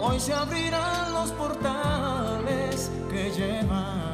Hoy se abrirán los portales que llevan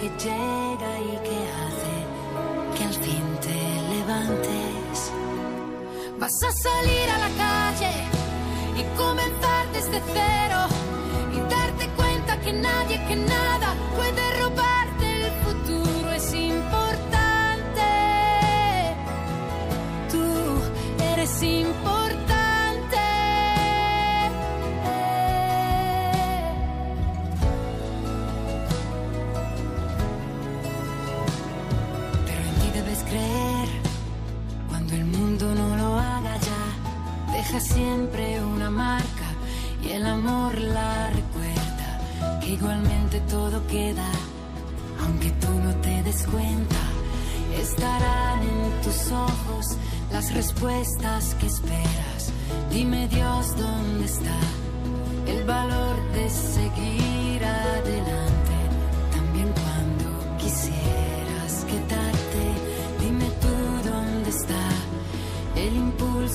Que llega y que hace que al fin te levantes. Vas a salir a la calle y comenzar desde cero y darte cuenta que nadie, que nada deja siempre una marca y el amor la recuerda, que igualmente todo queda, aunque tú no te des cuenta, estarán en tus ojos las respuestas que esperas. Dime Dios dónde está el valor de seguir adelante,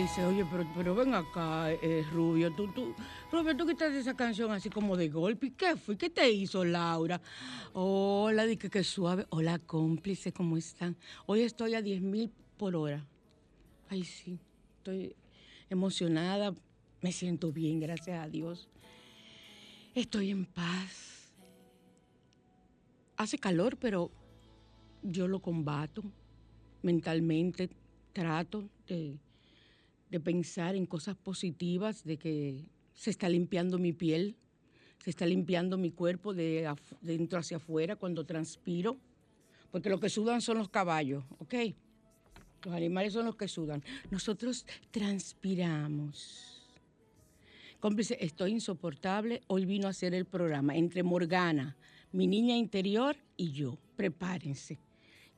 Oye, pero, pero ven acá, eh, Rubio, tú, tú, Rubio, tú quitaste esa canción así como de golpe. ¿Qué fue? ¿Qué te hizo, Laura? Hola, dije que suave. Hola, cómplice, ¿cómo están? Hoy estoy a 10 mil por hora. Ay, sí, estoy emocionada, me siento bien, gracias a Dios. Estoy en paz. Hace calor, pero yo lo combato mentalmente. Trato de, de pensar en cosas positivas, de que se está limpiando mi piel, se está limpiando mi cuerpo de, dentro hacia afuera cuando transpiro, porque lo que sudan son los caballos, ¿ok? Los animales son los que sudan. Nosotros transpiramos. Cómplice, estoy insoportable. Hoy vino a hacer el programa entre Morgana, mi niña interior y yo. Prepárense.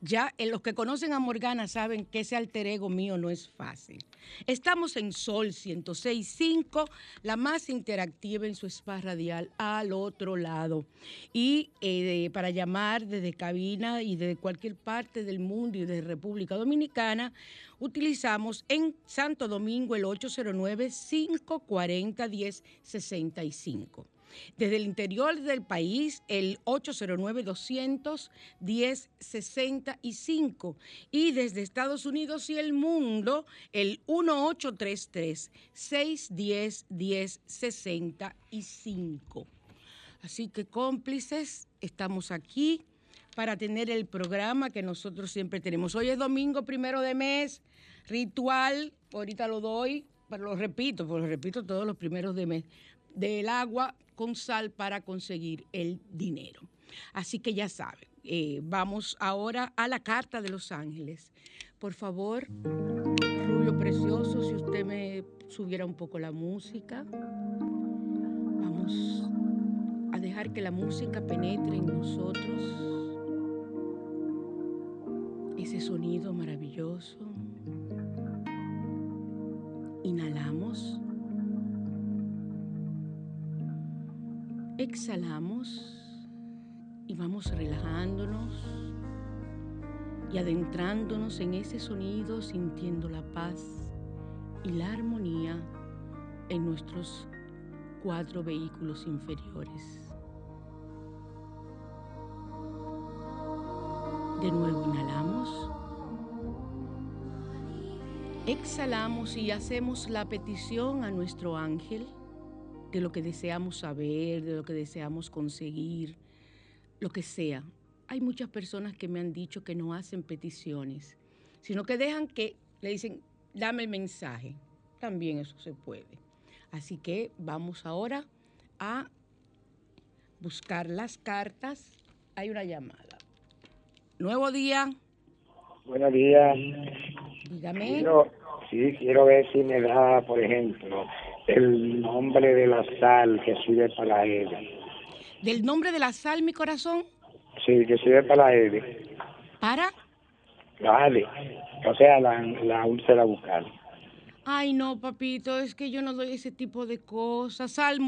Ya eh, los que conocen a Morgana saben que ese alter ego mío no es fácil. Estamos en Sol 106.5, la más interactiva en su spa radial al otro lado. Y eh, para llamar desde cabina y de cualquier parte del mundo y de República Dominicana, utilizamos en Santo Domingo el 809-540-1065. Desde el interior del país, el 809-210-65. Y desde Estados Unidos y el mundo, el 1833-610-1065. Así que cómplices, estamos aquí para tener el programa que nosotros siempre tenemos. Hoy es domingo primero de mes, ritual, ahorita lo doy, pero lo repito, porque lo repito todos los primeros de mes, del agua con sal para conseguir el dinero. Así que ya saben, eh, vamos ahora a la carta de los ángeles. Por favor, Rubio Precioso, si usted me subiera un poco la música. Vamos a dejar que la música penetre en nosotros. Ese sonido maravilloso. Inhalamos. Exhalamos y vamos relajándonos y adentrándonos en ese sonido, sintiendo la paz y la armonía en nuestros cuatro vehículos inferiores. De nuevo inhalamos. Exhalamos y hacemos la petición a nuestro ángel de lo que deseamos saber, de lo que deseamos conseguir, lo que sea. Hay muchas personas que me han dicho que no hacen peticiones, sino que dejan que le dicen, dame el mensaje. También eso se puede. Así que vamos ahora a buscar las cartas. Hay una llamada. Nuevo día. Buenos días. Dígame. sí, quiero ver si me da, por ejemplo, el nombre de la sal que sirve para la Ede. ¿Del nombre de la sal, mi corazón? Sí, que sirve para la Ede. ¿Para? La o sea, la, la úlcera bucal. Ay, no, papito, es que yo no doy ese tipo de cosas. Sal,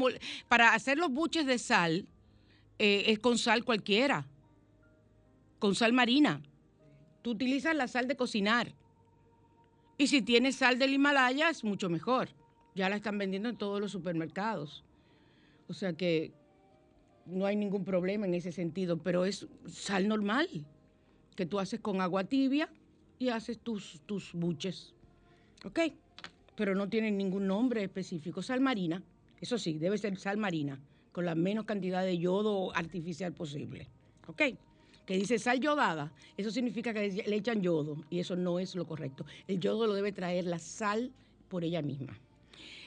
para hacer los buches de sal, eh, es con sal cualquiera, con sal marina. Tú utilizas la sal de cocinar. Y si tienes sal del Himalaya, es mucho mejor. Ya la están vendiendo en todos los supermercados. O sea que no hay ningún problema en ese sentido, pero es sal normal que tú haces con agua tibia y haces tus, tus buches. ¿Ok? Pero no tienen ningún nombre específico. Sal marina, eso sí, debe ser sal marina, con la menos cantidad de yodo artificial posible. ¿Ok? Que dice sal yodada, eso significa que le echan yodo y eso no es lo correcto. El yodo lo debe traer la sal por ella misma.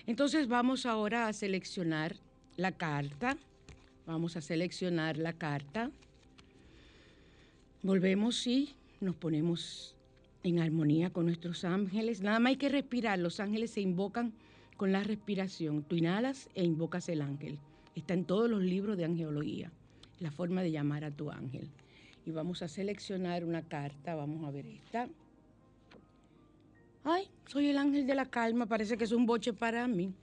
Entonces vamos ahora a seleccionar la carta. Vamos a seleccionar la carta. Volvemos y nos ponemos en armonía con nuestros ángeles. Nada más hay que respirar. Los ángeles se invocan con la respiración. Tú inhalas e invocas el ángel. Está en todos los libros de angeología, la forma de llamar a tu ángel. Y vamos a seleccionar una carta. Vamos a ver esta. Ay, soy el ángel de la calma, parece que es un boche para mí.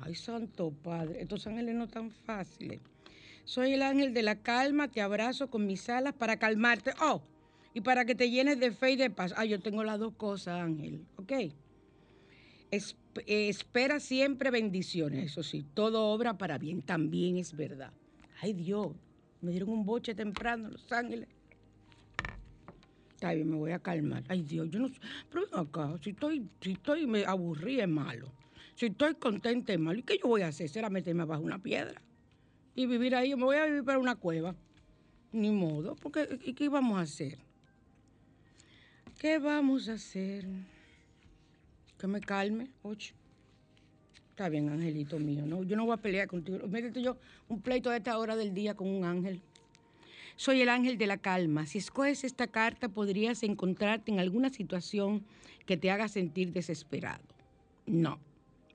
Ay, santo padre, estos ángeles no tan fáciles. Soy el ángel de la calma, te abrazo con mis alas para calmarte. Oh, y para que te llenes de fe y de paz. Ay, yo tengo las dos cosas, ángel, ¿ok? espera siempre bendiciones, eso sí, todo obra para bien, también es verdad. Ay, Dios, me dieron un boche temprano los ángeles. Está bien, me voy a calmar. Ay, Dios, yo no sé. Pero ven acá, si estoy, si estoy me aburrí es malo. Si estoy contenta es malo. ¿Y qué yo voy a hacer? ¿Será meterme bajo una piedra? y vivir ahí. Me voy a vivir para una cueva. Ni modo, porque ¿y qué vamos a hacer? ¿Qué vamos a hacer? Que me calme, ocho. Está bien, angelito mío. No, yo no voy a pelear contigo. Métete yo un pleito a esta hora del día con un ángel. Soy el ángel de la calma. Si escoges esta carta, podrías encontrarte en alguna situación que te haga sentir desesperado. No,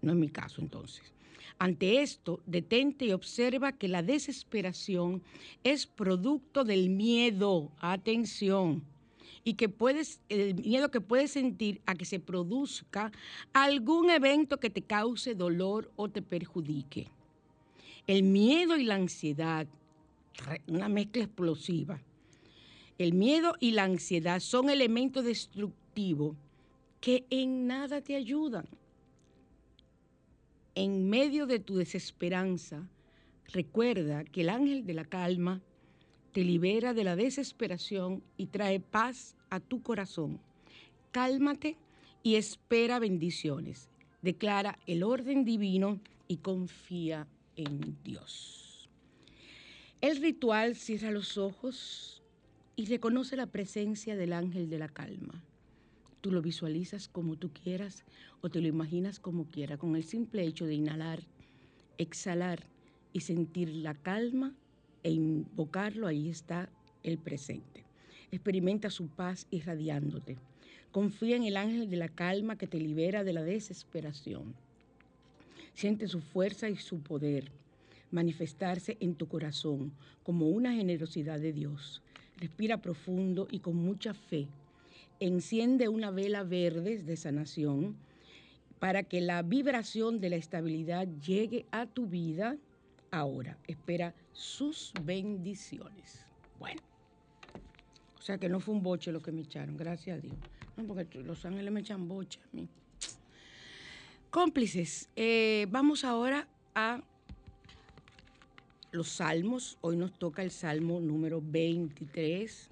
no es mi caso entonces. Ante esto, detente y observa que la desesperación es producto del miedo. Atención y que puedes, el miedo que puedes sentir a que se produzca algún evento que te cause dolor o te perjudique. El miedo y la ansiedad, una mezcla explosiva. El miedo y la ansiedad son elementos destructivos que en nada te ayudan. En medio de tu desesperanza, recuerda que el ángel de la calma te libera de la desesperación y trae paz a tu corazón. Cálmate y espera bendiciones. Declara el orden divino y confía en Dios. El ritual cierra los ojos y reconoce la presencia del ángel de la calma. Tú lo visualizas como tú quieras o te lo imaginas como quieras, con el simple hecho de inhalar, exhalar y sentir la calma e invocarlo, ahí está el presente. Experimenta su paz irradiándote. Confía en el ángel de la calma que te libera de la desesperación. Siente su fuerza y su poder manifestarse en tu corazón como una generosidad de Dios. Respira profundo y con mucha fe. Enciende una vela verde de sanación para que la vibración de la estabilidad llegue a tu vida ahora. Espera sus bendiciones. Bueno. O sea que no fue un boche lo que me echaron, gracias a Dios. No, porque los ángeles me echan boche mí. Cómplices, eh, vamos ahora a los salmos. Hoy nos toca el salmo número 23.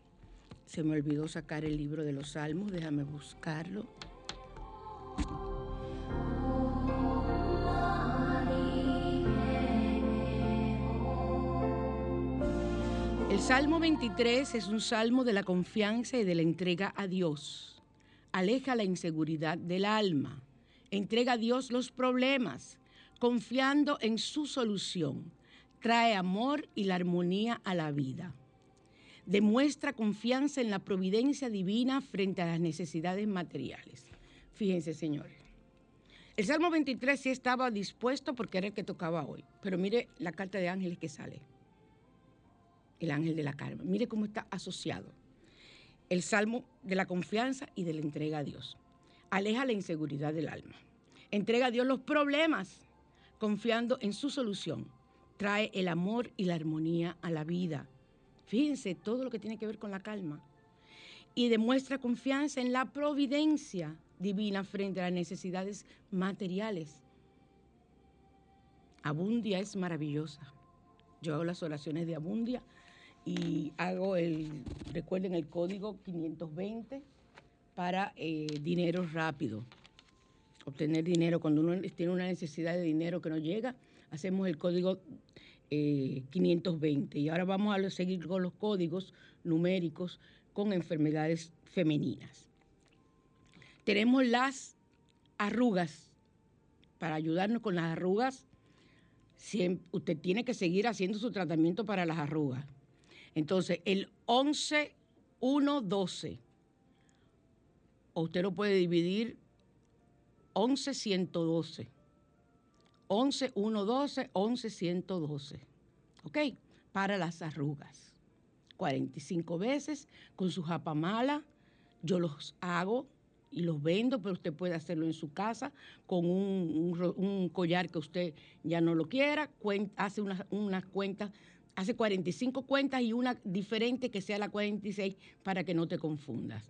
Se me olvidó sacar el libro de los salmos, déjame buscarlo. El Salmo 23 es un salmo de la confianza y de la entrega a Dios. Aleja la inseguridad del alma. Entrega a Dios los problemas, confiando en su solución. Trae amor y la armonía a la vida. Demuestra confianza en la providencia divina frente a las necesidades materiales. Fíjense, señores. El Salmo 23 sí estaba dispuesto porque era el que tocaba hoy. Pero mire la carta de ángeles que sale el ángel de la calma. Mire cómo está asociado. El salmo de la confianza y de la entrega a Dios. Aleja la inseguridad del alma. Entrega a Dios los problemas, confiando en su solución. Trae el amor y la armonía a la vida. Fíjense todo lo que tiene que ver con la calma. Y demuestra confianza en la providencia divina frente a las necesidades materiales. Abundia es maravillosa. Yo hago las oraciones de Abundia y hago el, recuerden el código 520 para eh, dinero rápido. Obtener dinero cuando uno tiene una necesidad de dinero que no llega, hacemos el código 520. Eh, y ahora vamos a seguir con los códigos numéricos con enfermedades femeninas. Tenemos las arrugas. Para ayudarnos con las arrugas, usted tiene que seguir haciendo su tratamiento para las arrugas. Entonces, el 11, 1, 12. O usted lo puede dividir 11, 112. 11, 1, 12, 11, 112. ¿Ok? Para las arrugas. 45 veces con su japamala. Yo los hago y los vendo, pero usted puede hacerlo en su casa con un, collar que usted ya no lo quiera. hace unas, unas cuentas hace 45 cuentas y una diferente que sea la 46 para que no te confundas.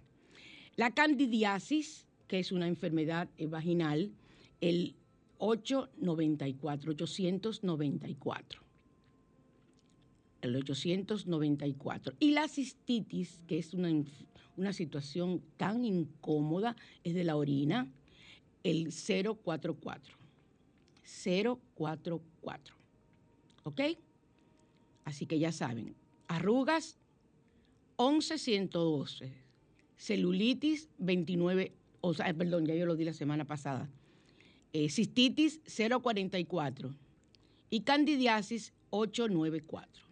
La candidiasis, que es una enfermedad eh, vaginal, el 894, 894. El 894. Y la cistitis, que es una, situación tan incómoda, es de la orina, el 044. 044. ¿Ok? Así que ya saben, arrugas 11112, celulitis 29, o perdón, ya yo lo di la semana pasada, eh, cistitis 044 y candidiasis 894.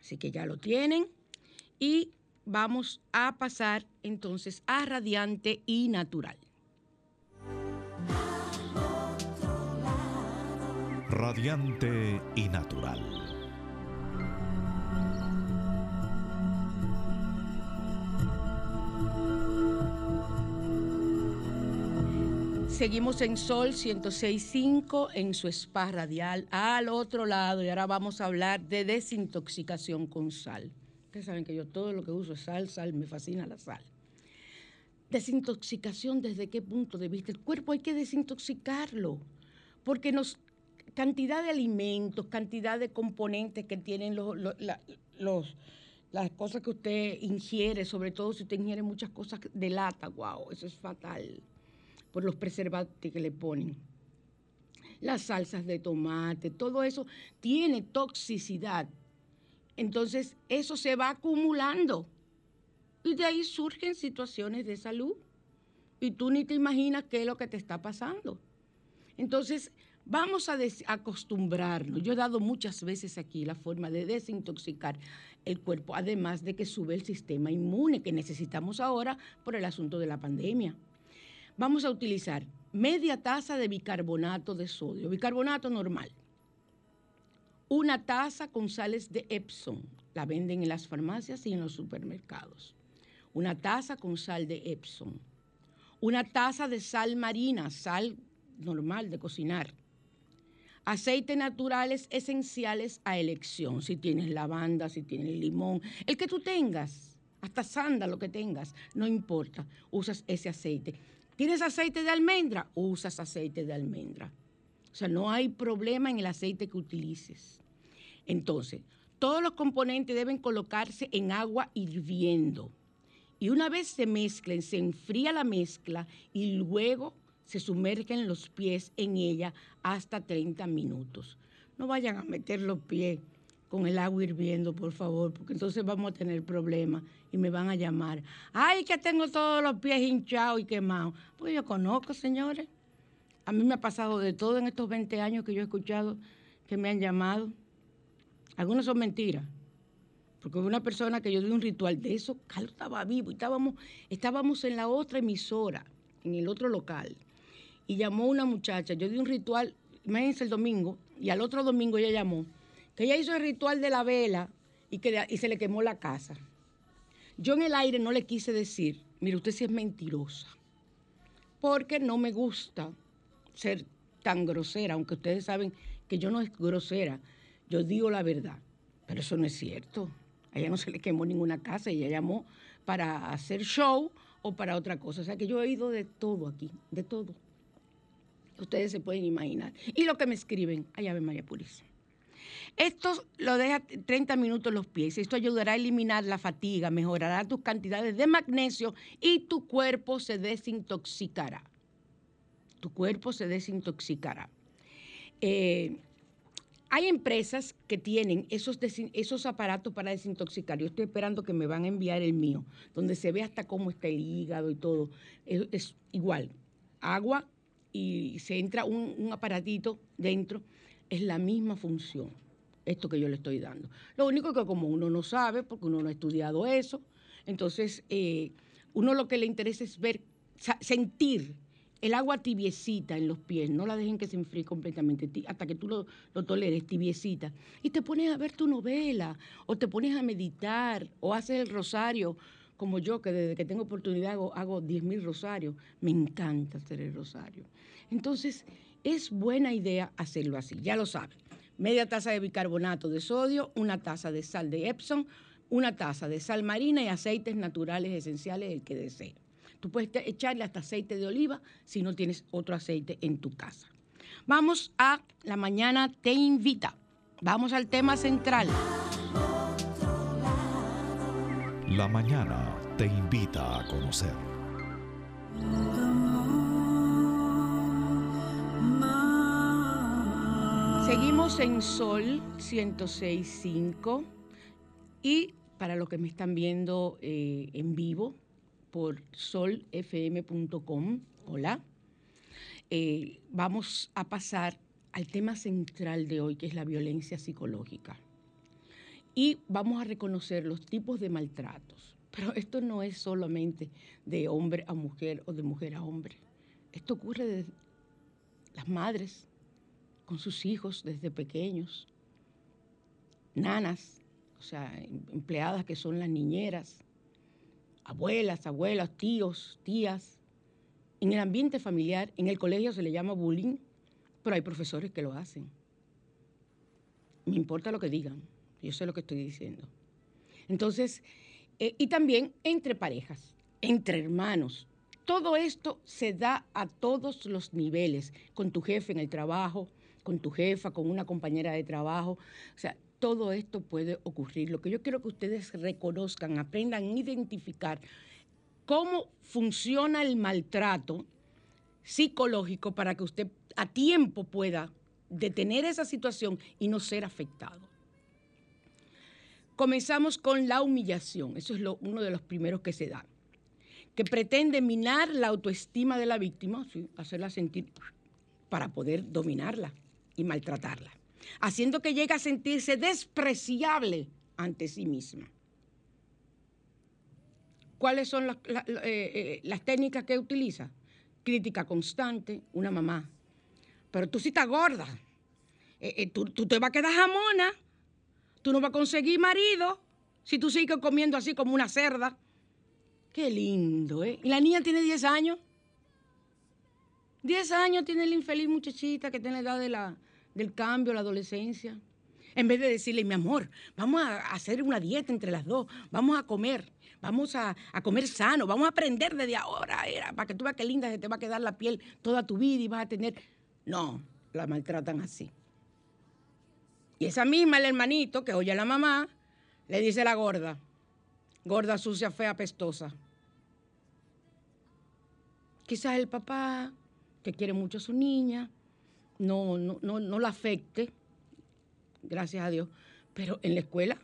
Así que ya lo tienen y vamos a pasar entonces a radiante y natural. Radiante y natural. Seguimos en Sol 106.5 en su spa radial al otro lado y ahora vamos a hablar de desintoxicación con sal. Ustedes saben que yo todo lo que uso es sal, sal, me fascina la sal. Desintoxicación desde qué punto de vista. El cuerpo hay que desintoxicarlo porque nos cantidad de alimentos, cantidad de componentes que tienen los, los, las cosas que usted ingiere, sobre todo si usted ingiere muchas cosas de lata, wow, eso es fatal por los preservantes que le ponen. Las salsas de tomate, todo eso tiene toxicidad. Entonces, eso se va acumulando. Y de ahí surgen situaciones de salud. Y tú ni te imaginas qué es lo que te está pasando. Entonces, vamos a acostumbrarnos. Yo he dado muchas veces aquí la forma de desintoxicar el cuerpo, además de que sube el sistema inmune que necesitamos ahora por el asunto de la pandemia vamos a utilizar media taza de bicarbonato de sodio, bicarbonato normal, una taza con sales de Epsom, la venden en las farmacias y en los supermercados, una taza con sal de Epsom, una taza de sal marina, sal normal de cocinar, aceites naturales esenciales a elección, si tienes lavanda, si tienes limón, el que tú tengas, hasta sándalo que tengas, no importa, usas ese aceite. ¿Tienes aceite de almendra? Usas aceite de almendra. O sea, no hay problema en el aceite que utilices. Entonces, todos los componentes deben colocarse en agua hirviendo. Y una vez se mezclen, se enfría la mezcla y luego se sumergen los pies en ella hasta 30 minutos. No vayan a meter los pies con el agua hirviendo, por favor, porque entonces vamos a tener problemas y me van a llamar. Ay, que tengo todos los pies hinchados y quemados. Pues yo conozco, señores. A mí me ha pasado de todo en estos 20 años que yo he escuchado que me han llamado. Algunos son mentiras. Porque una persona que yo di un ritual de eso, Carlos estaba vivo y estábamos, estábamos en la otra emisora, en el otro local. Y llamó una muchacha, yo di un ritual, imagínense el domingo, y al otro domingo ella llamó que ella hizo el ritual de la vela y, que, y se le quemó la casa. Yo en el aire no le quise decir, mire, usted sí es mentirosa, porque no me gusta ser tan grosera, aunque ustedes saben que yo no es grosera, yo digo la verdad, pero eso no es cierto. A ella no se le quemó ninguna casa, ella llamó para hacer show o para otra cosa. O sea que yo he oído de todo aquí, de todo. Ustedes se pueden imaginar. Y lo que me escriben, allá Ave María Purísima. Esto lo deja 30 minutos los pies. Esto ayudará a eliminar la fatiga, mejorará tus cantidades de magnesio y tu cuerpo se desintoxicará. Tu cuerpo se desintoxicará. Eh, hay empresas que tienen esos, esos aparatos para desintoxicar. Yo estoy esperando que me van a enviar el mío, donde se ve hasta cómo está el hígado y todo. Es, igual, agua y se entra un, un aparatito dentro. Es la misma función esto que yo le estoy dando. Lo único que como uno no sabe, porque uno no ha estudiado eso, entonces eh, uno lo que le interesa es ver, sentir el agua tibiecita en los pies, no la dejen que se enfríe completamente, hasta que tú lo, lo, toleres, tibiecita. Y te pones a ver tu novela, o te pones a meditar, o haces el rosario, como yo, que desde que tengo oportunidad hago, hago 10.000 rosarios. Me encanta hacer el rosario. Entonces, es buena idea hacerlo así, ya lo saben media taza de bicarbonato de sodio, una taza de sal de Epsom, una taza de sal marina y aceites naturales esenciales, el que desee. Tú puedes echarle hasta aceite de oliva si no tienes otro aceite en tu casa. Vamos a La Mañana Te Invita. Vamos al tema central. La Mañana te invita a conocer. Seguimos en Sol 106.5 y para los que me están viendo eh, en vivo por solfm.com, hola, eh, vamos a pasar al tema central de hoy, que es la violencia psicológica. Y vamos a reconocer los tipos de maltratos. Pero esto no es solamente de hombre a mujer o de mujer a hombre. Esto ocurre de las madres con sus hijos desde pequeños, nanas, o sea, em, empleadas que son las niñeras, abuelas, abuelas, tíos, tías. En el ambiente familiar, en el colegio se le llama bullying, pero hay profesores que lo hacen. Me importa lo que digan, yo sé lo que estoy diciendo. Entonces, eh, y también entre parejas, entre hermanos. Todo esto se da a todos los niveles, con tu jefe en el trabajo, con tu jefa, con una compañera de trabajo. O sea, todo esto puede ocurrir. Lo que yo quiero que ustedes reconozcan, aprendan a identificar cómo funciona el maltrato psicológico para que usted a tiempo pueda detener esa situación y no ser afectado. Comenzamos con la humillación, eso es uno de los primeros que se da, que pretende minar la autoestima de la víctima, hacerla sentir para poder dominarla y maltratarla, haciendo que llegue a sentirse despreciable ante sí misma. ¿Cuáles son las, eh, eh, técnicas que utiliza? Crítica constante, una mamá. Pero tú sí estás gorda. Eh, tú, tú, te vas a quedar jamona. Tú no vas a conseguir marido si tú sigues comiendo así como una cerda. Qué lindo, ¿eh? Y la niña tiene 10 años. 10 años tiene la infeliz muchachita que tiene la edad de la, del cambio, la adolescencia. En vez de decirle, mi amor, vamos a hacer una dieta entre las dos, vamos a comer, vamos a, comer sano, vamos a aprender desde ahora, para que tú veas qué linda se te va a quedar la piel toda tu vida y vas a tener... No, la maltratan así. Y esa misma, el hermanito que oye a la mamá, le dice la gorda, gorda, sucia, fea, pestosa. Quizás el papá que quiere mucho a su niña, no, no, no, la afecte, gracias a Dios, pero en la escuela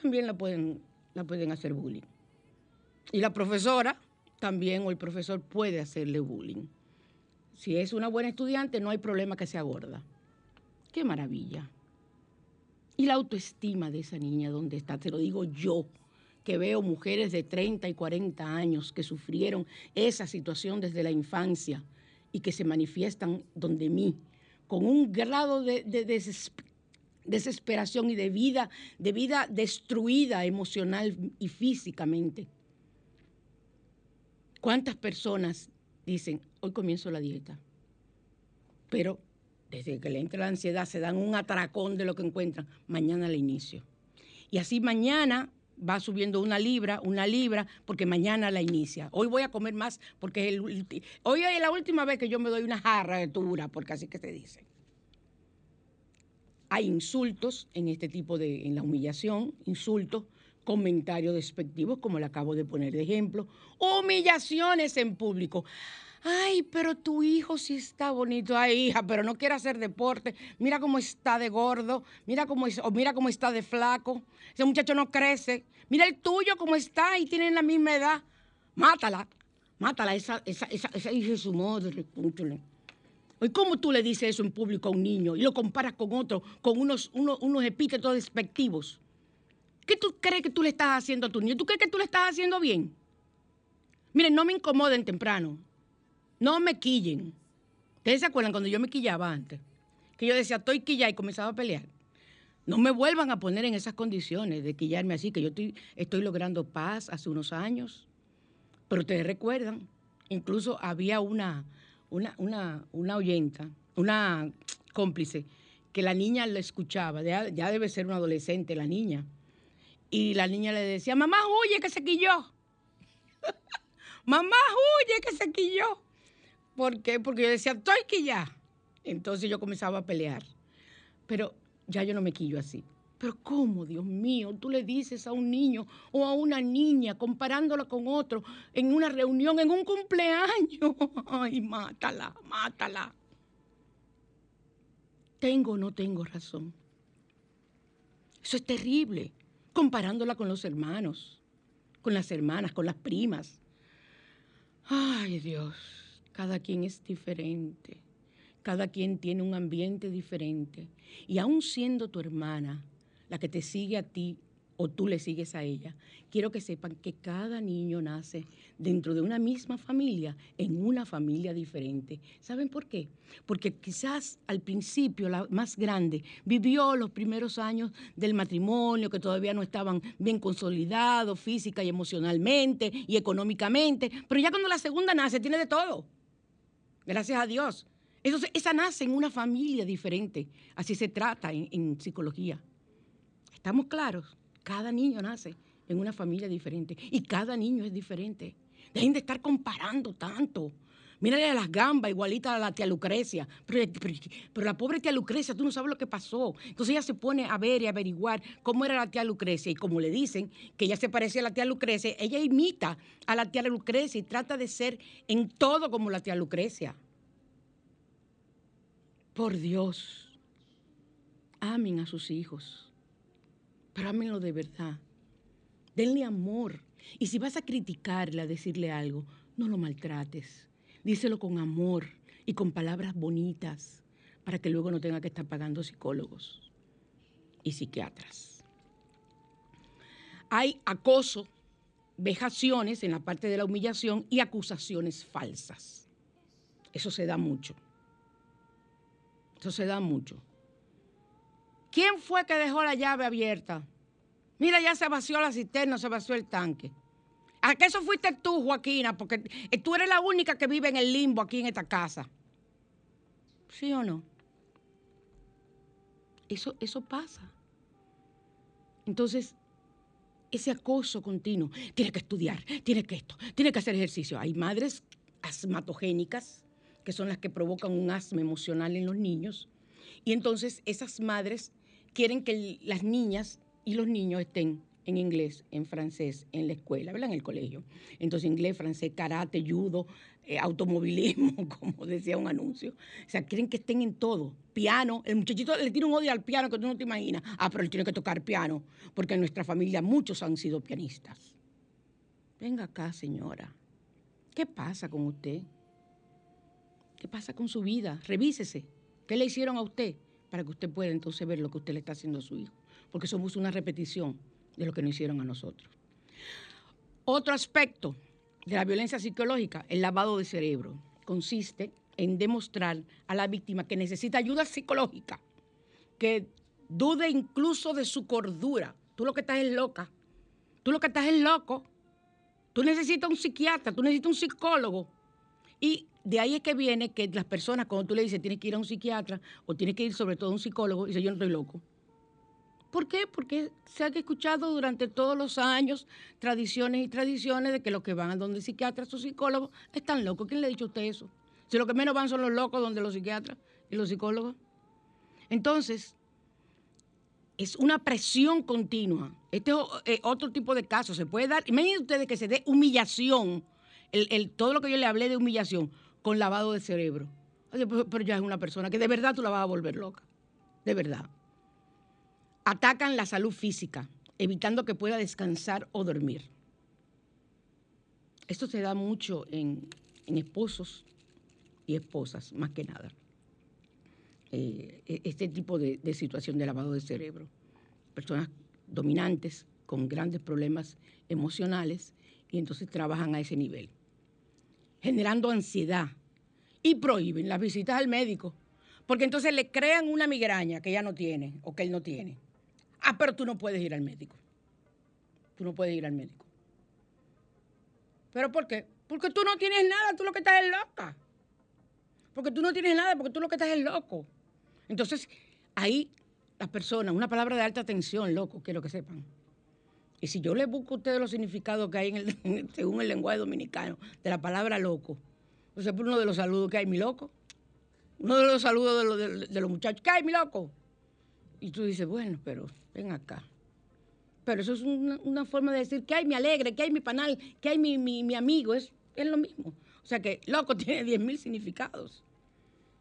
también la pueden, la pueden hacer bullying. Y la profesora también, o el profesor puede hacerle bullying. Si es una buena estudiante, no hay problema que sea gorda. Qué maravilla. Y la autoestima de esa niña, ¿dónde está? Te lo digo yo, que veo mujeres de 30 y 40 años que sufrieron esa situación desde la infancia y que se manifiestan donde mí, con un grado de, desesperación y de vida, de vida destruida emocional y físicamente. ¿Cuántas personas dicen, hoy comienzo la dieta? Pero desde que le entra la ansiedad se dan un atracón de lo que encuentran, mañana le inicio. Y así mañana va subiendo una libra, una libra, porque mañana la inicia. Hoy voy a comer más porque es el, hoy es la última vez que yo me doy una jarra de dura, porque así que se dice. Hay insultos en este tipo de, en la humillación, insultos, comentarios despectivos, como le acabo de poner de ejemplo, humillaciones en público. Ay, pero tu hijo sí está bonito. Ay, hija, pero no quiere hacer deporte. Mira cómo está de gordo. Mira cómo, o mira cómo está de flaco. Ese muchacho no crece. Mira el tuyo cómo está y tienen la misma edad. Mátala. Mátala. Esa, esa, esa, esa hija es su madre. ¿Y cómo tú le dices eso en público a un niño y lo comparas con otro, con unos, unos, unos epítetos despectivos? ¿Qué tú crees que tú le estás haciendo a tu niño? ¿Tú crees que tú le estás haciendo bien? Miren, no me incomoden temprano. No me quillen. ¿Ustedes se acuerdan cuando yo me quillaba antes? Que yo decía, estoy quillada y comenzaba a pelear. No me vuelvan a poner en esas condiciones de quillarme así, que yo estoy, logrando paz hace unos años. Pero ustedes recuerdan, incluso había una, una, una, una oyenta, una cómplice, que la niña le escuchaba, ya, ya, debe ser una adolescente la niña, y la niña le decía, mamá, huye que se quilló. mamá, huye que se quilló. ¿Por qué? Porque yo decía, estoy que ya. Entonces yo comenzaba a pelear. Pero ya yo no me quillo así. Pero ¿cómo, Dios mío? Tú le dices a un niño o a una niña, comparándola con otro, en una reunión, en un cumpleaños. Ay, mátala, mátala. ¿Tengo o no tengo razón? Eso es terrible, comparándola con los hermanos, con las hermanas, con las primas. Ay Dios, cada quien es diferente, cada quien tiene un ambiente diferente. Y aún siendo tu hermana, la que te sigue a ti o tú le sigues a ella, quiero que sepan que cada niño nace dentro de una misma familia, en una familia diferente. ¿Saben por qué? Porque quizás al principio, la más grande, vivió los primeros años del matrimonio, que todavía no estaban bien consolidados física y emocionalmente y económicamente, pero ya cuando la segunda nace, tiene de todo. Gracias a Dios. Esa nace en una familia diferente. Así se trata en, en psicología. ¿Estamos claros? Cada niño nace en una familia diferente y cada niño es diferente. Dejen de estar comparando tanto. Mírale a las gambas, igualita a la tía Lucrecia. Pero, la pobre tía Lucrecia, tú no sabes lo que pasó. Entonces ella se pone a ver y averiguar cómo era la tía Lucrecia. Y como le dicen que ella se parece a la tía Lucrecia, ella imita a la tía Lucrecia y trata de ser en todo como la tía Lucrecia. Por Dios, amen a sus hijos pero ámenlo de verdad. Denle amor. Y si vas a criticarle, a decirle algo, no lo maltrates. Díselo con amor y con palabras bonitas para que luego no tenga que estar pagando psicólogos y psiquiatras. Hay acoso, vejaciones en la parte de la humillación y acusaciones falsas. Eso se da mucho. Eso se da mucho. ¿Quién fue que dejó la llave abierta? Mira, ya se vació la cisterna, se vació el tanque. ¿A qué eso fuiste tú, Joaquina? Porque tú eres la única que vive en el limbo aquí en esta casa. ¿Sí o no? Eso, eso pasa. Entonces, ese acoso continuo, tiene que estudiar, tiene que esto, tiene que hacer ejercicio. Hay madres asmatogénicas, que son las que provocan un asma emocional en los niños, y entonces esas madres quieren que las niñas y los niños estén en inglés, en francés, en la escuela, ¿verdad? En el colegio. Entonces, inglés, francés, karate, judo, eh, automovilismo, como decía un anuncio. O sea, quieren que estén en todo. Piano, el muchachito le tiene un odio al piano que tú no te imaginas. Ah, pero él tiene que tocar piano, porque en nuestra familia muchos han sido pianistas. Venga acá, señora. ¿Qué pasa con usted? ¿Qué pasa con su vida? Revísese. ¿Qué le hicieron a usted? para que usted pueda entonces ver lo que usted le está haciendo a su hijo, porque somos una repetición de lo que nos hicieron a nosotros. Otro aspecto de la violencia psicológica, el lavado de cerebro, consiste en demostrar a la víctima que necesita ayuda psicológica, que dude incluso de su cordura. Tú lo que estás es loca, tú lo que estás es loco, tú necesitas un psiquiatra, tú necesitas un psicólogo. Y de ahí es que viene que las personas, cuando tú le dices tienes que ir a un psiquiatra o tienes que ir sobre todo a un psicólogo, dice yo no estoy loco. ¿Por qué? Porque se ha escuchado durante todos los años tradiciones y tradiciones de que los que van a donde psiquiatras o psicólogos están locos. ¿Quién le ha dicho a usted eso? Si los que menos van son los locos donde los psiquiatras y los psicólogos. Entonces, es una presión continua. Este es eh, otro tipo de caso. Se puede dar, imagínense ustedes que se dé humillación, el, todo lo que yo le hablé de humillación, con lavado de cerebro. Pero ya es una persona que de verdad tú la vas a volver loca. De verdad. Atacan la salud física, evitando que pueda descansar o dormir. Esto se da mucho en, esposos y esposas, más que nada. Eh, e, este tipo de, de situación de lavado de cerebro. Personas dominantes con grandes problemas emocionales y entonces trabajan a ese nivel generando ansiedad y prohíben las visitas al médico, porque entonces le crean una migraña que ella no tiene o que él no tiene. Ah, pero tú no puedes ir al médico. Tú no puedes ir al médico. ¿Pero por qué? Porque tú no tienes nada, tú lo que estás es loca. Porque tú no tienes nada, porque tú lo que estás es loco. Entonces, ahí las personas, una palabra de alta tensión, loco, quiero que sepan. Y si yo le busco a ustedes los significados que hay en el, según el lenguaje dominicano de la palabra loco, por uno de los saludos que hay, mi loco. Uno de los saludos de los, muchachos, ¿qué hay, mi loco? Y tú dices, bueno, pero ven acá. Pero eso es una, forma de decir, ¿qué hay, mi alegre? ¿Qué hay, mi panal? ¿Qué hay, mi, mi, amigo? Es, es lo mismo. O sea que loco tiene 10.000 significados.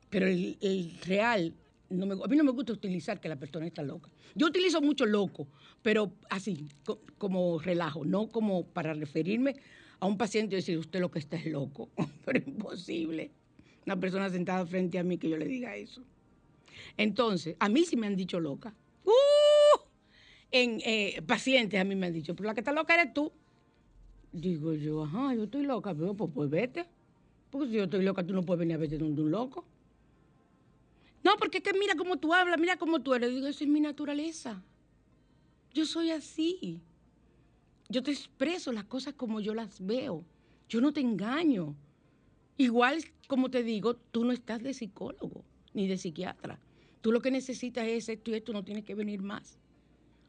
Pero el, el real a mí no me gusta utilizar que la persona está loca. Yo utilizo mucho loco, pero así, co- como relajo, no como para referirme a un paciente y decir, usted lo que está es loco. pero imposible. Una persona sentada frente a mí que yo le diga eso. Entonces, a mí sí me han dicho loca. ¡Uh! En eh, pacientes a mí me han dicho, pero la que está loca eres tú. Digo yo, ajá, yo estoy loca, pero pues, pues vete. Porque si yo estoy loca, tú no puedes venir a verte donde un loco. No, porque es que mira cómo tú hablas, mira cómo tú eres. Digo, esa es mi naturaleza. Yo soy así. Yo te expreso las cosas como yo las veo. Yo no te engaño. Igual, como te digo, tú no estás de psicólogo ni de psiquiatra. Tú lo que necesitas es esto y esto, no tienes que venir más.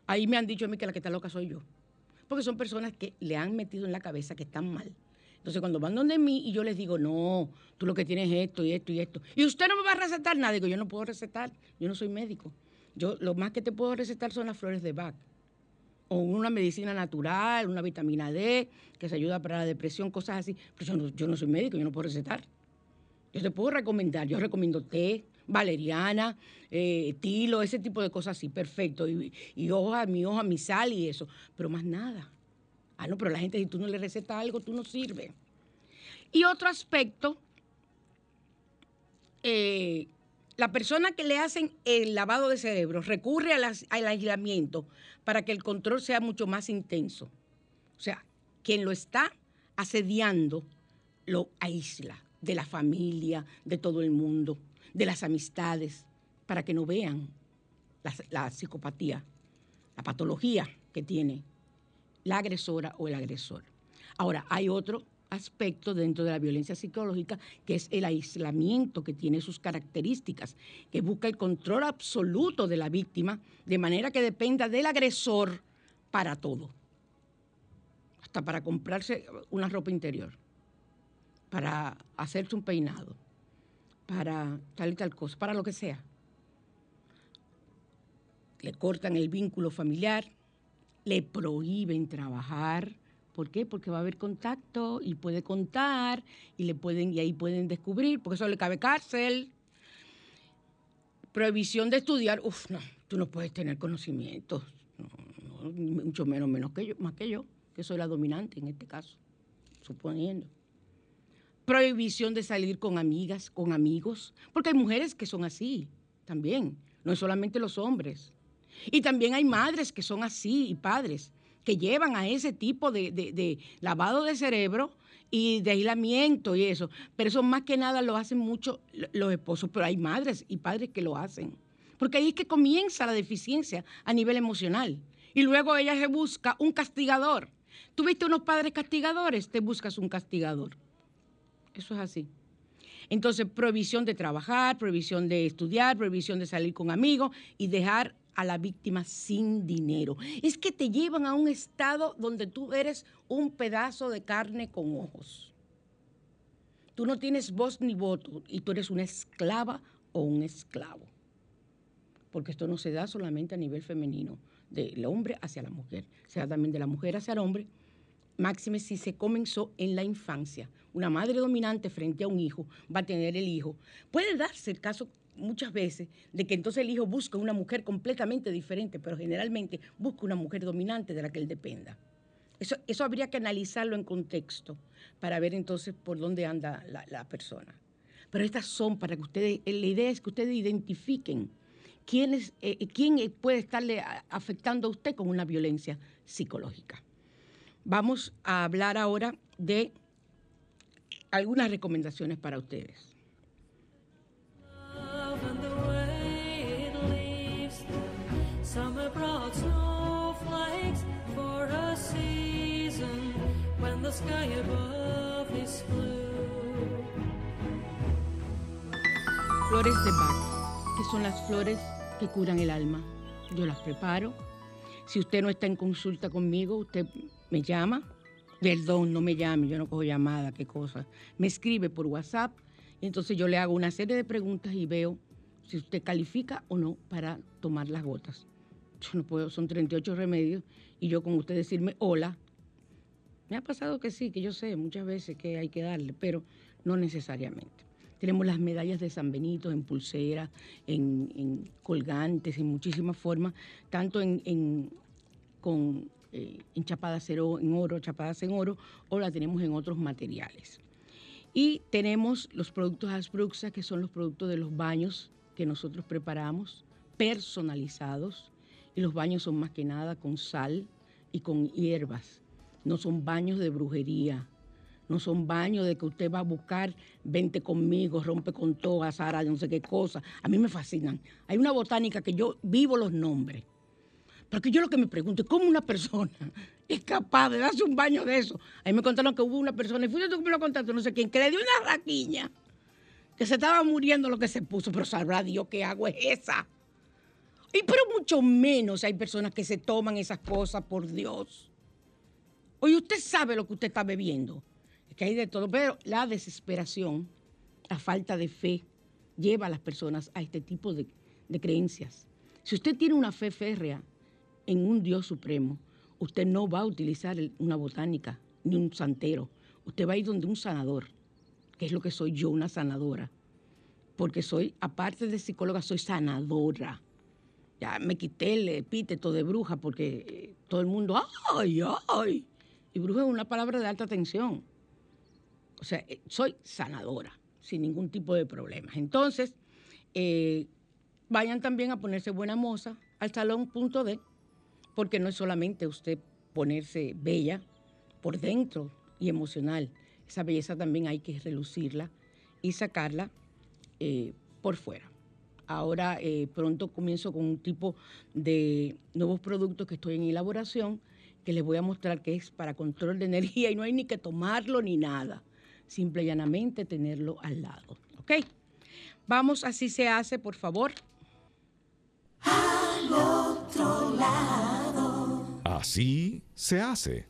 Ahí me han dicho a mí que la que está loca soy yo. Porque son personas que le han metido en la cabeza que están mal. Entonces, cuando van donde mí y yo les digo, no, tú lo que tienes es esto y esto y esto. Y usted no me va a recetar nada. Digo, yo no puedo recetar. Yo no soy médico. Yo lo más que te puedo recetar son las flores de Bach. O una medicina natural, una vitamina D, que se ayuda para la depresión, cosas así. Pero yo no, yo no soy médico, yo no puedo recetar. Yo te puedo recomendar, yo recomiendo té, valeriana, eh, tilo, ese tipo de cosas así, perfecto. Y, y hoja, mi hoja, mi sal y eso, pero más nada. Ah, no, pero la gente, si tú no le recetas algo, tú no sirves. Y otro aspecto, eh, la persona que le hacen el lavado de cerebro recurre a las- al aislamiento para que el control sea mucho más intenso. O sea, quien lo está asediando lo aísla de la familia, de todo el mundo, de las amistades, para que no vean la, psicopatía, la patología que tiene la agresora o el agresor. Ahora, hay otro aspecto dentro de la violencia psicológica que es el aislamiento que tiene sus características, que busca el control absoluto de la víctima de manera que dependa del agresor para todo, hasta para comprarse una ropa interior, para hacerse un peinado, para tal y tal cosa, para lo que sea. Le cortan el vínculo familiar, le prohíben trabajar. ¿Por qué? Porque va a haber contacto y puede contar y le pueden y ahí pueden descubrir, porque eso le cabe cárcel. Prohibición de estudiar, uf, no, tú no puedes tener conocimientos, no, no, mucho menos menos que yo, más que yo, que soy la dominante en este caso, suponiendo. Prohibición de salir con amigas, con amigos, porque hay mujeres que son así también, no es solamente los hombres. Y también hay madres que son así y padres que llevan a ese tipo de, de- lavado de cerebro y de aislamiento y eso. Pero eso más que nada lo hacen mucho lo- los esposos, pero hay madres y padres que lo hacen. Porque ahí es que comienza la deficiencia a nivel emocional. Y luego ella se busca un castigador. Tú viste unos padres castigadores, te buscas un castigador. Eso es así. Entonces, prohibición de trabajar, prohibición de estudiar, prohibición de salir con amigos y dejar a la víctima sin dinero. Es que te llevan a un estado donde tú eres un pedazo de carne con ojos. Tú no tienes voz ni voto y tú eres una esclava o un esclavo. Porque esto no se da solamente a nivel femenino, del hombre hacia la mujer, se da también de la mujer hacia el hombre máxime si se comenzó en la infancia. Una madre dominante frente a un hijo va a tener el hijo. Puede darse el caso muchas veces de que entonces el hijo busca una mujer completamente diferente, pero generalmente busca una mujer dominante de la que él dependa. Eso, eso habría que analizarlo en contexto para ver entonces por dónde anda la, persona. Pero estas son para que ustedes, eh, la idea es que ustedes identifiquen quién, es, eh, quién puede estarle afectando a usted con una violencia psicológica. Vamos a hablar ahora de algunas recomendaciones para ustedes. Flores de Bach, que son las flores que curan el alma. Yo las preparo. Si usted no está en consulta conmigo, usted me llama. Perdón, no me llame, yo no cojo llamada, qué cosa. Me escribe por WhatsApp y entonces yo le hago una serie de preguntas y veo si usted califica o no para tomar las gotas. Yo no puedo, son 38 remedios y yo con usted decirme hola. Me ha pasado que sí, que yo sé muchas veces que hay que darle, pero no necesariamente. Tenemos las medallas de San Benito en pulseras, en, colgantes, en muchísimas formas, tanto en- con eh, enchapadas cero- en oro, chapadas en oro, o la tenemos en otros materiales. Y tenemos los productos Asbruxa, que son los productos de los baños que nosotros preparamos, personalizados. Y los baños son más que nada con sal y con hierbas. No son baños de brujería. No son baños de que usted va a buscar, vente conmigo, rompe con toda, Sara, no sé qué cosa. A mí me fascinan. Hay una botánica que yo vivo los nombres. Porque yo lo que me pregunto es cómo una persona es capaz de darse un baño de eso. Ahí me contaron que hubo una persona, y fuiste tú que me lo contaste, no sé quién, que le dio una raquiña, que se estaba muriendo lo que se puso, pero sabrá Dios qué agua es esa. Y pero mucho menos hay personas que se toman esas cosas, por Dios. Oye, usted sabe lo que usted está bebiendo. Es que hay de todo, pero la desesperación, la falta de fe, lleva a las personas a este tipo de, de creencias. Si usted tiene una fe férrea en un Dios supremo, usted no va a utilizar una botánica ni un santero. Usted va a ir donde un sanador, que es lo que soy yo, una sanadora. Porque soy, aparte de psicóloga, soy sanadora. Ya me quité el epíteto de bruja porque eh, todo el mundo, ¡ay, ay! Y bruja es una palabra de alta tensión. O sea, eh, soy sanadora, sin ningún tipo de problemas. Entonces, eh, vayan también a ponerse buena moza al salón punto D, porque no es solamente usted ponerse bella por dentro y emocional. Esa belleza también hay que relucirla y sacarla eh, por fuera. Ahora eh, pronto comienzo con un tipo de nuevos productos que estoy en elaboración, que les voy a mostrar que es para control de energía y no hay ni que tomarlo ni nada. Simple y llanamente tenerlo al lado. ¿Ok? Vamos, así se hace, por favor. Así se hace.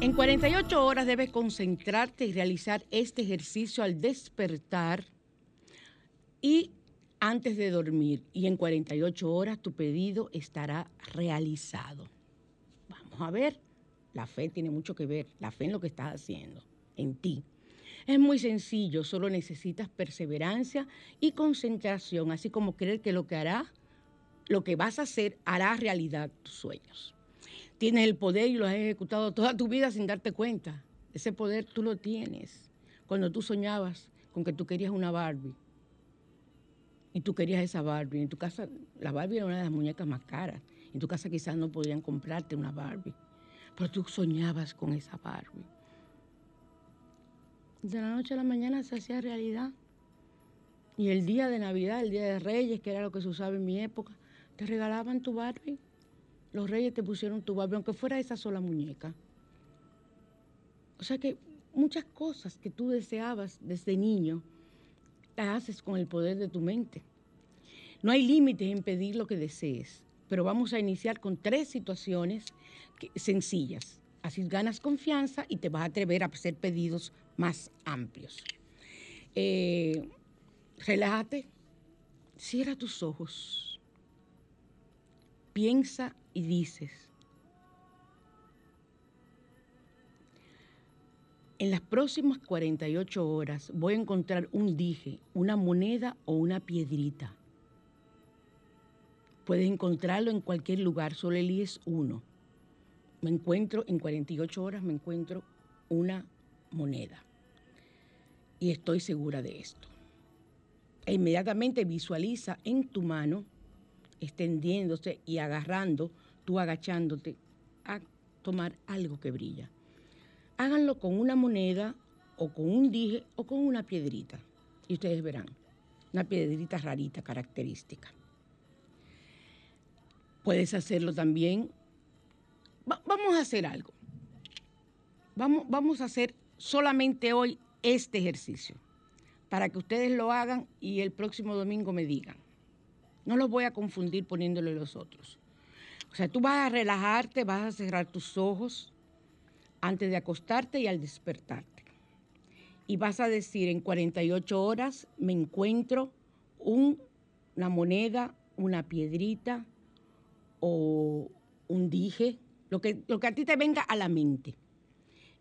En 48 horas debes concentrarte y realizar este ejercicio al despertar y antes de dormir. Y en 48 horas tu pedido estará realizado. Vamos a ver, la fe tiene mucho que ver, la fe en lo que estás haciendo, en ti. Es muy sencillo, solo necesitas perseverancia y concentración, así como creer que lo que hará, lo que vas a hacer hará realidad tus sueños tienes el poder y lo has ejecutado toda tu vida sin darte cuenta. Ese poder tú lo tienes. Cuando tú soñabas con que tú querías una Barbie y tú querías esa Barbie, en tu casa la Barbie era una de las muñecas más caras. En tu casa quizás no podían comprarte una Barbie, pero tú soñabas con esa Barbie. De la noche a la mañana se hacía realidad. Y el día de Navidad, el día de Reyes, que era lo que se usaba en mi época, te regalaban tu Barbie. Los reyes te pusieron tu Barbie, aunque fuera esa sola muñeca. O sea que muchas cosas que tú deseabas desde niño, las haces con el poder de tu mente. No hay límites en pedir lo que desees, pero vamos a iniciar con tres situaciones sencillas. Así ganas confianza y te vas a atrever a hacer pedidos más amplios. Eh, relájate, cierra tus ojos piensa y dices, en las próximas 48 horas voy a encontrar un dije, una moneda o una piedrita. Puedes encontrarlo en cualquier lugar, solo eliges uno. Me encuentro, en 48 horas me encuentro una moneda. Y estoy segura de esto. E inmediatamente visualiza en tu mano extendiéndose y agarrando, tú agachándote a tomar algo que brilla. Háganlo con una moneda o con un dije o con una piedrita. Y ustedes verán, una piedrita rarita, característica. Puedes hacerlo también. Va- vamos a hacer algo. Vamos, vamos a hacer solamente hoy este ejercicio para que ustedes lo hagan y el próximo domingo me digan. No los voy a confundir poniéndole los otros. O sea, tú vas a relajarte, vas a cerrar tus ojos antes de acostarte y al despertarte. Y vas a decir, en 48 horas me encuentro un- una moneda, una piedrita o un dije, lo que, lo que a ti te venga a la mente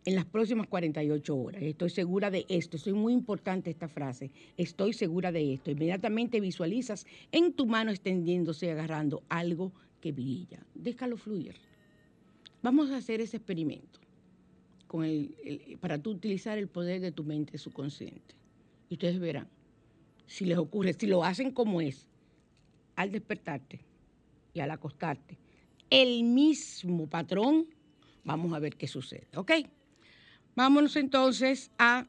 en las próximas 48 horas. Estoy segura de esto. Es muy importante esta frase. Estoy segura de esto. Inmediatamente visualizas en tu mano extendiéndose y agarrando algo que brilla. Déjalo fluir. Vamos a hacer ese experimento con el- para tú utilizar el poder de tu mente subconsciente. Y ustedes verán, si les ocurre, si lo hacen como es, al despertarte y al acostarte, el mismo patrón, vamos a ver qué sucede, ¿ok? Vámonos entonces a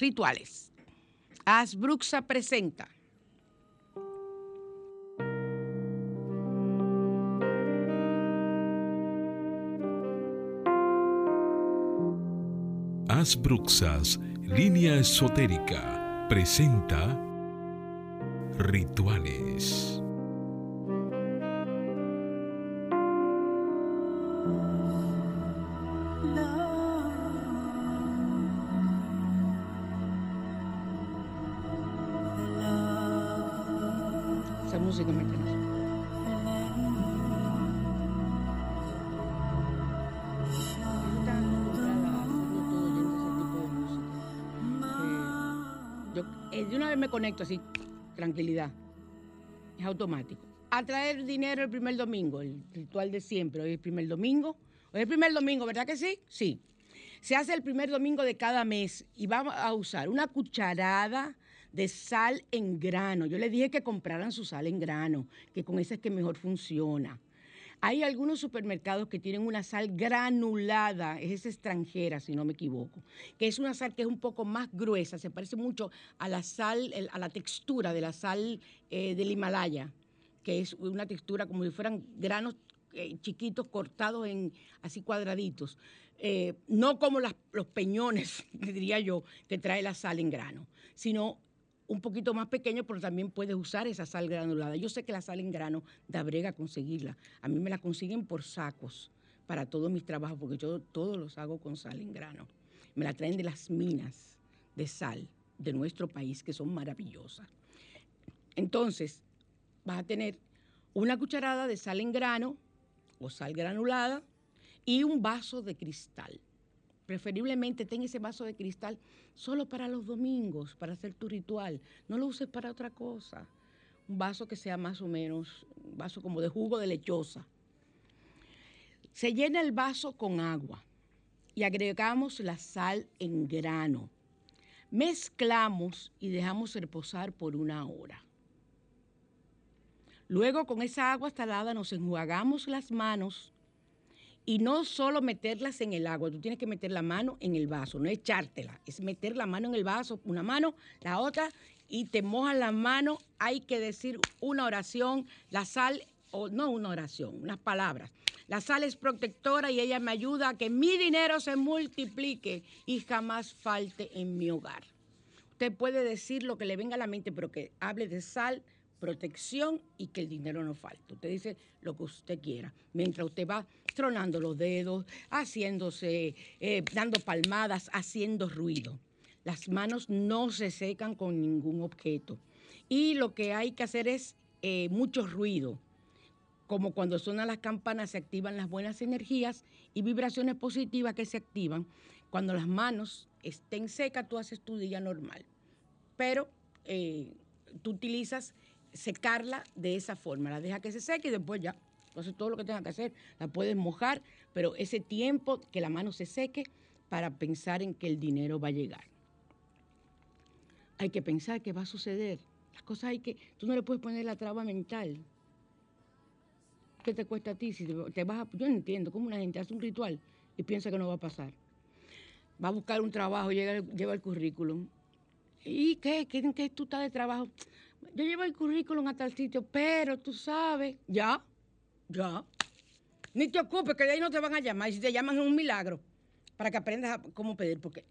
rituales. Asbruxa presenta. Asbruxas, línea esotérica, presenta Rituales. Así, tranquilidad. Es automático. A traer dinero el primer domingo, el ritual de siempre. Hoy es el primer domingo. Hoy es el primer domingo, ¿verdad que sí? Sí. Se hace el primer domingo de cada mes y vamos a usar una cucharada de sal en grano. Yo les dije que compraran su sal en grano, que con esa es que mejor funciona. Hay algunos supermercados que tienen una sal granulada, es extranjera, si no me equivoco, que es una sal que es un poco más gruesa, se parece mucho a la sal, a la textura de la sal eh, del Himalaya, que es una textura como si fueran granos eh, chiquitos cortados en así cuadraditos. Eh, no como las- los peñones, diría yo, que trae la sal en grano, sino un poquito más pequeño, pero también puedes usar esa sal granulada. Yo sé que la sal en grano da brega conseguirla. A mí me la consiguen por sacos para todos mis trabajos, porque yo todos los hago con sal en grano. Me la traen de las minas de sal de nuestro país, que son maravillosas. Entonces, vas a tener una cucharada de sal en grano o sal granulada y un vaso de cristal. Preferiblemente ten ese vaso de cristal solo para los domingos, para hacer tu ritual. No lo uses para otra cosa. Un vaso que sea más o menos, un vaso como de jugo de lechosa. Se llena el vaso con agua y agregamos la sal en grano. Mezclamos y dejamos reposar por una hora. Luego con esa agua salada nos enjuagamos las manos y no solo meterlas en el agua, tú tienes que meter la mano en el vaso, no echártela, es meter la mano en el vaso, una mano, la otra, y te mojas la mano, hay que decir una oración, la sal, o no una oración, unas palabras. La sal es protectora y ella me ayuda a que mi dinero se multiplique y jamás falte en mi hogar. Usted puede decir lo que le venga a la mente, pero que hable de sal, protección y que el dinero no falte. Usted dice lo que usted quiera, mientras usted va tronando los dedos, haciéndose, eh, dando palmadas, haciendo ruido. Las manos no se secan con ningún objeto. Y lo que hay que hacer es eh, mucho ruido. Como cuando suenan las campanas se activan las buenas energías y vibraciones positivas que se activan. Cuando las manos estén secas, tú haces tu día normal. Pero eh, tú utilizas secarla de esa forma. La deja que se seque y después ya. haces todo lo que tengas que hacer. La puedes mojar, pero ese tiempo que la mano se seque para pensar en que el dinero va a llegar. Hay que pensar que va a suceder. Las cosas hay que. Tú no le puedes poner la traba mental. ¿Qué te cuesta a ti? Si te, vas a- yo no entiendo cómo una gente hace un ritual y piensa que no va a pasar. Va a buscar un trabajo, llega, lleva el currículum. ¿Y qué? ¿Qué, qué tú estás de trabajo? Yo llevo el currículum a tal sitio, pero tú sabes, ya, ya. Ni te ocupes, que de ahí no te van a llamar. Y si te llaman es un milagro para que aprendas a cómo pedir, porque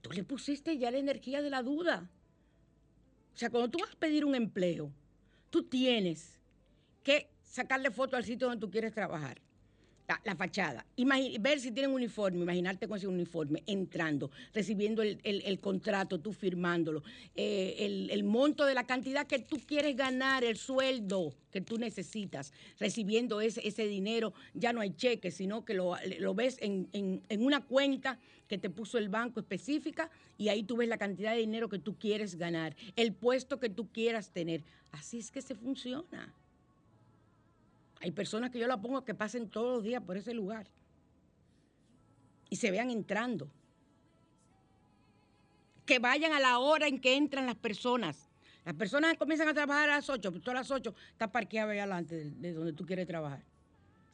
tú le pusiste ya la energía de la duda. O sea, cuando tú vas a pedir un empleo, tú tienes que sacarle foto al sitio donde tú quieres trabajar. La, fachada. Imagi- ver si tienen uniforme, imaginarte con ese uniforme, entrando, recibiendo el, el- contrato, tú firmándolo, eh, el, monto de la cantidad que tú quieres ganar, el sueldo que tú necesitas, recibiendo ese, ese dinero, ya no hay cheque, sino que lo, lo ves en- en una cuenta que te puso el banco específica y ahí tú ves la cantidad de dinero que tú quieres ganar, el puesto que tú quieras tener. Así es que se funciona. Hay personas que yo la pongo que pasen todos los días por ese lugar y se vean entrando. Que vayan a la hora en que entran las personas. Las personas comienzan a trabajar a las 8, pues tú las 8 estás parqueado ahí adelante de, de donde tú quieres trabajar.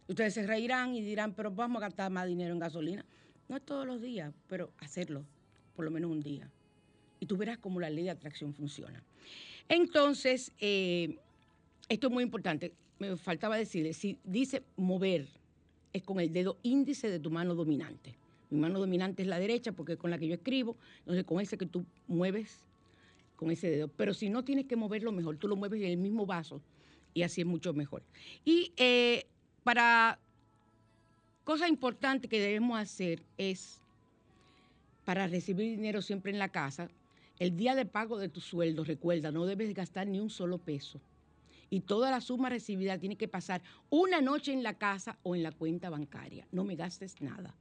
Ustedes se reirán y dirán, pero vamos a gastar más dinero en gasolina. No es todos los días, pero hacerlo por lo menos un día. Y tú verás cómo la ley de atracción funciona. Entonces, eh, esto es muy importante. Me faltaba decirle, si dice mover, es con el dedo índice de tu mano dominante. Mi mano dominante es la derecha porque es con la que yo escribo, entonces con ese que tú mueves con ese dedo. Pero si no tienes que moverlo mejor, tú lo mueves en el mismo vaso y así es mucho mejor. Y eh, para cosa importante que debemos hacer es, para recibir dinero siempre en la casa, el día de pago de tu sueldo, recuerda, no debes gastar ni un solo peso. Y toda la suma recibida tiene que pasar una noche en la casa o en la cuenta bancaria. No me gastes nada.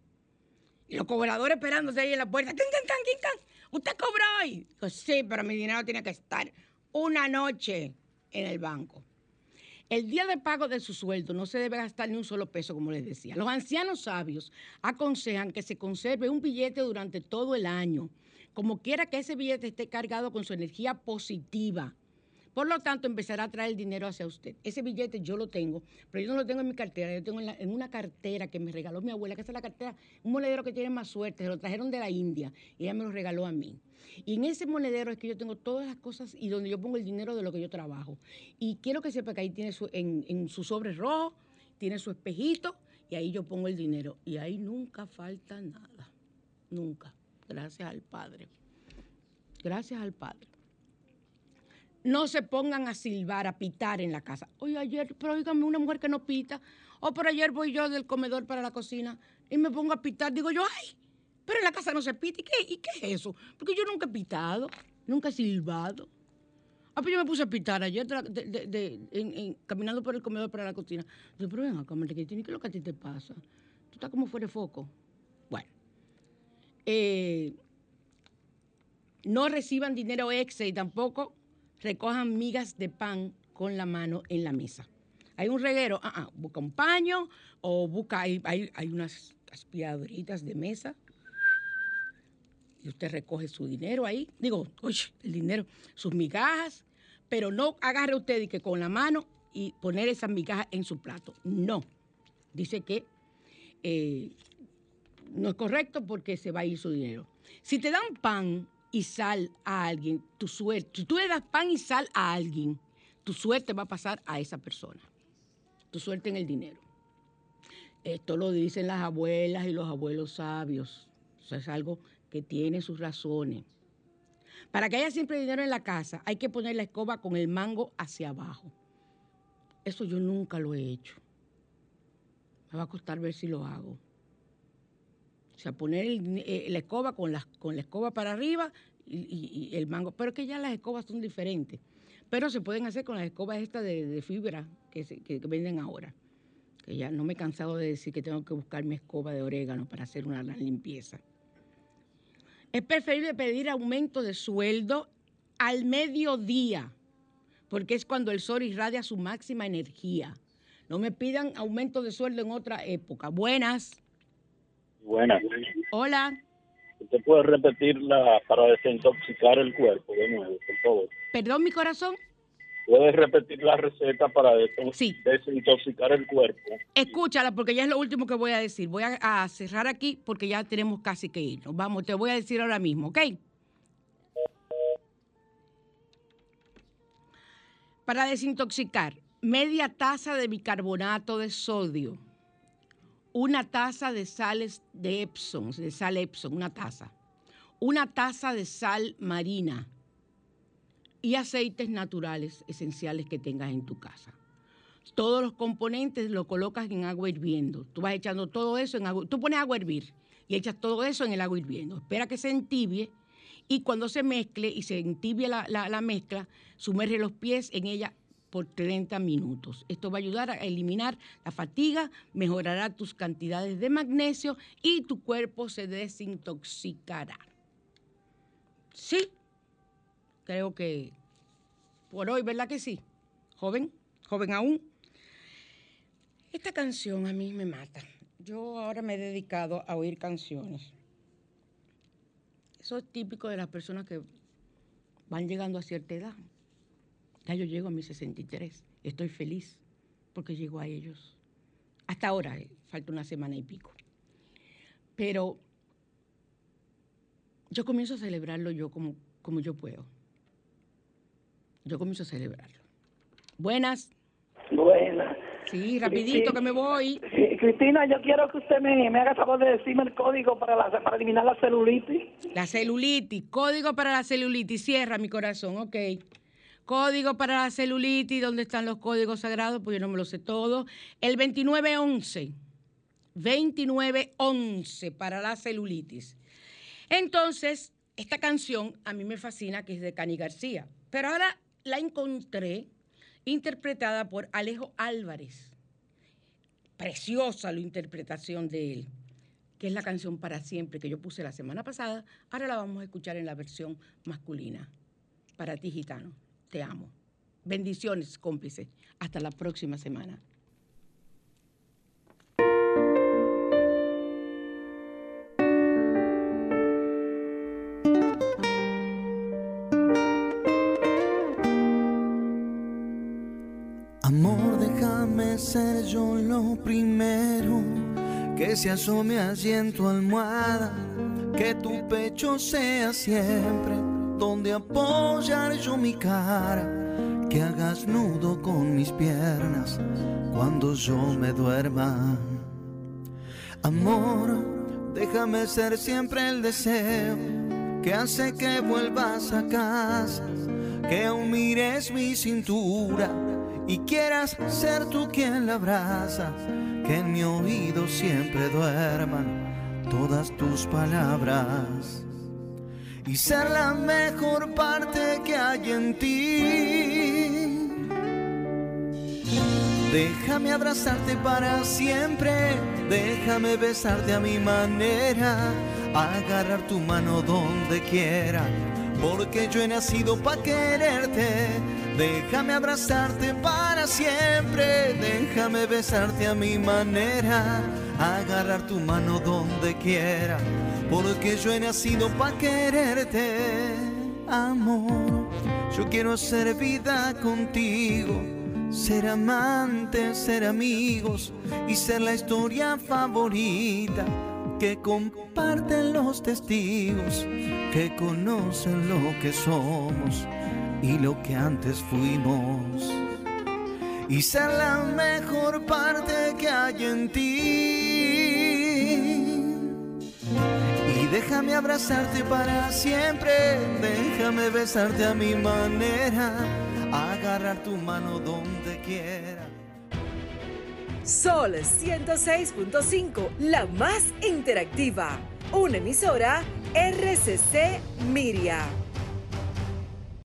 Y los cobradores esperándose ahí en la puerta. ¡Can, can, can, can, can! ¿Usted cobró hoy? Digo, sí, pero mi dinero tiene que estar una noche en el banco. El día de pago de su sueldo no se debe gastar ni un solo peso, como les decía. Los ancianos sabios aconsejan que se conserve un billete durante todo el año, como quiera que ese billete esté cargado con su energía positiva. Por lo tanto, empezará a traer dinero hacia usted. Ese billete yo lo tengo, pero yo no lo tengo en mi cartera, yo tengo en, una cartera que me regaló mi abuela, que es la cartera, un monedero que tiene más suerte, se lo trajeron de la India y ella me lo regaló a mí. Y en ese monedero es que yo tengo todas las cosas y donde yo pongo el dinero de lo que yo trabajo. Y quiero que sepa que ahí tiene su, en, en su sobre rojo, tiene su espejito y ahí yo pongo el dinero. Y ahí nunca falta nada. Nunca. Gracias al Padre. Gracias al Padre. No se pongan a silbar, a pitar en la casa. Oye, ayer, pero oígame, una mujer que no pita. O por ayer voy yo del comedor para la cocina y me pongo a pitar. Digo yo, ay, pero en la casa no se pita. ¿Y qué, ¿Y qué es eso? Porque yo nunca he pitado, nunca he silbado. Ah, pues yo me puse a pitar ayer en- caminando por el comedor para la cocina. Digo, pero ven acá, Marlequitini, ¿qué es lo que a ti te pasa? Tú estás como fuera de foco. Bueno. Eh, no reciban dinero extra y tampoco recojan migas de pan con la mano en la mesa. Hay un reguero, ah, ah, busca un paño o busca, hay, unas aspiradoritas de mesa y usted recoge su dinero ahí, digo, el dinero, sus migajas, pero no agarre usted y que con la mano y poner esas migajas en su plato. No. Dice que eh, no es correcto porque se va a ir su dinero. Si te dan pan y sal a alguien, tu suerte, si tú le das pan y sal a alguien, tu suerte va a pasar a esa persona. Tu suerte en el dinero. Esto lo dicen las abuelas y los abuelos sabios. Eso es algo que tiene sus razones. Para que haya siempre dinero en la casa, hay que poner la escoba con el mango hacia abajo. Eso yo nunca lo he hecho. Me va a costar ver si lo hago. O sea, poner eh, la escoba con la, con la escoba para arriba y, el mango. Pero que ya las escobas son diferentes. Pero se pueden hacer con las escobas estas de, fibra que, que- que venden ahora. Que ya no me he cansado de decir que tengo que buscar mi escoba de orégano para hacer una gran limpieza. Es preferible pedir aumento de sueldo al mediodía, porque es cuando el sol irradia su máxima energía. No me pidan aumento de sueldo en otra época. Buenas. Buenas. Hola. ¿Usted puede repetirla para desintoxicar el cuerpo de nuevo, por favor? Perdón, mi corazón. ¿Puede repetir la receta para Sí. desintoxicar el cuerpo? Escúchala porque ya es lo último que voy a decir. Voy a, a cerrar aquí porque ya tenemos casi que irnos. Vamos, te voy a decir ahora mismo, ¿ok? Para desintoxicar, media taza de bicarbonato de sodio, una taza de sales de Epsom, de sal Epsom, una taza, una taza de sal marina y aceites naturales esenciales que tengas en tu casa. todos los componentes lo colocas en agua hirviendo. Tú vas echando todo eso en agua. Tú pones agua a hervir y echas todo eso en el agua hirviendo. Espera que se entibie y cuando se mezcle y se entibie la, la- la mezcla, sumerge los pies en ella por 30 minutos. Esto va a ayudar a eliminar la fatiga, mejorará tus cantidades de magnesio y tu cuerpo se desintoxicará. Sí, creo que por hoy, ¿verdad que sí? Joven, joven aún. Esta canción a mí me mata. Yo ahora me he dedicado a oír canciones. Eso es típico de las personas que van llegando a cierta edad. Ya yo llego a mis 63. Estoy feliz porque llego a ellos. Hasta ahora, eh, falta una semana y pico. Pero yo comienzo a celebrarlo yo como, como yo puedo. Yo comienzo a celebrarlo. Buenas. Buena. Sí, rapidito que me voy. Sí, Cristina, yo quiero que usted me, me haga favor de decirme el código para, la, para eliminar la celulitis. La celulitis, código para la celulitis, cierra mi corazón, ok. Código para la celulitis, ¿dónde están los códigos sagrados? Pues yo no me lo sé todo. El 2911, 2911 para la celulitis. Entonces, esta canción a mí me fascina, que es de Cani García, pero ahora la encontré interpretada por Alejo Álvarez. Preciosa la interpretación de él que es la canción Para Siempre que yo puse la semana pasada, ahora la vamos a escuchar en la versión masculina. Para ti, gitano, te amo. Bendiciones, cómplice. Hasta la próxima semana. Amor, déjame ser yo lo primero que se asome allí en tu almohada, que tu pecho sea siempre donde apoyar yo mi cara, que hagas nudo con mis piernas cuando yo me duerma. Amor, déjame ser siempre el deseo que hace que vuelvas a casa, que aún mires mi cintura y quieras ser tú quien la abraza, que en mi oído siempre duerman todas tus palabras y ser la mejor parte que hay en ti. Déjame abrazarte para siempre, déjame besarte a mi manera, agarrar tu mano donde quiera, porque yo he nacido para quererte. Déjame abrazarte para siempre, déjame besarte a mi manera, agarrar tu mano donde quiera, porque yo he nacido para quererte, amor. Yo quiero hacer vida contigo, ser amantes, ser amigos y ser la historia favorita que comparten los testigos, que conocen lo que somos y lo que antes fuimos. Y ser la mejor parte que hay en ti. Déjame abrazarte para siempre, déjame besarte a mi manera, agarrar tu mano donde quiera. Sol 106.5, la más interactiva. Una emisora RCC Miria.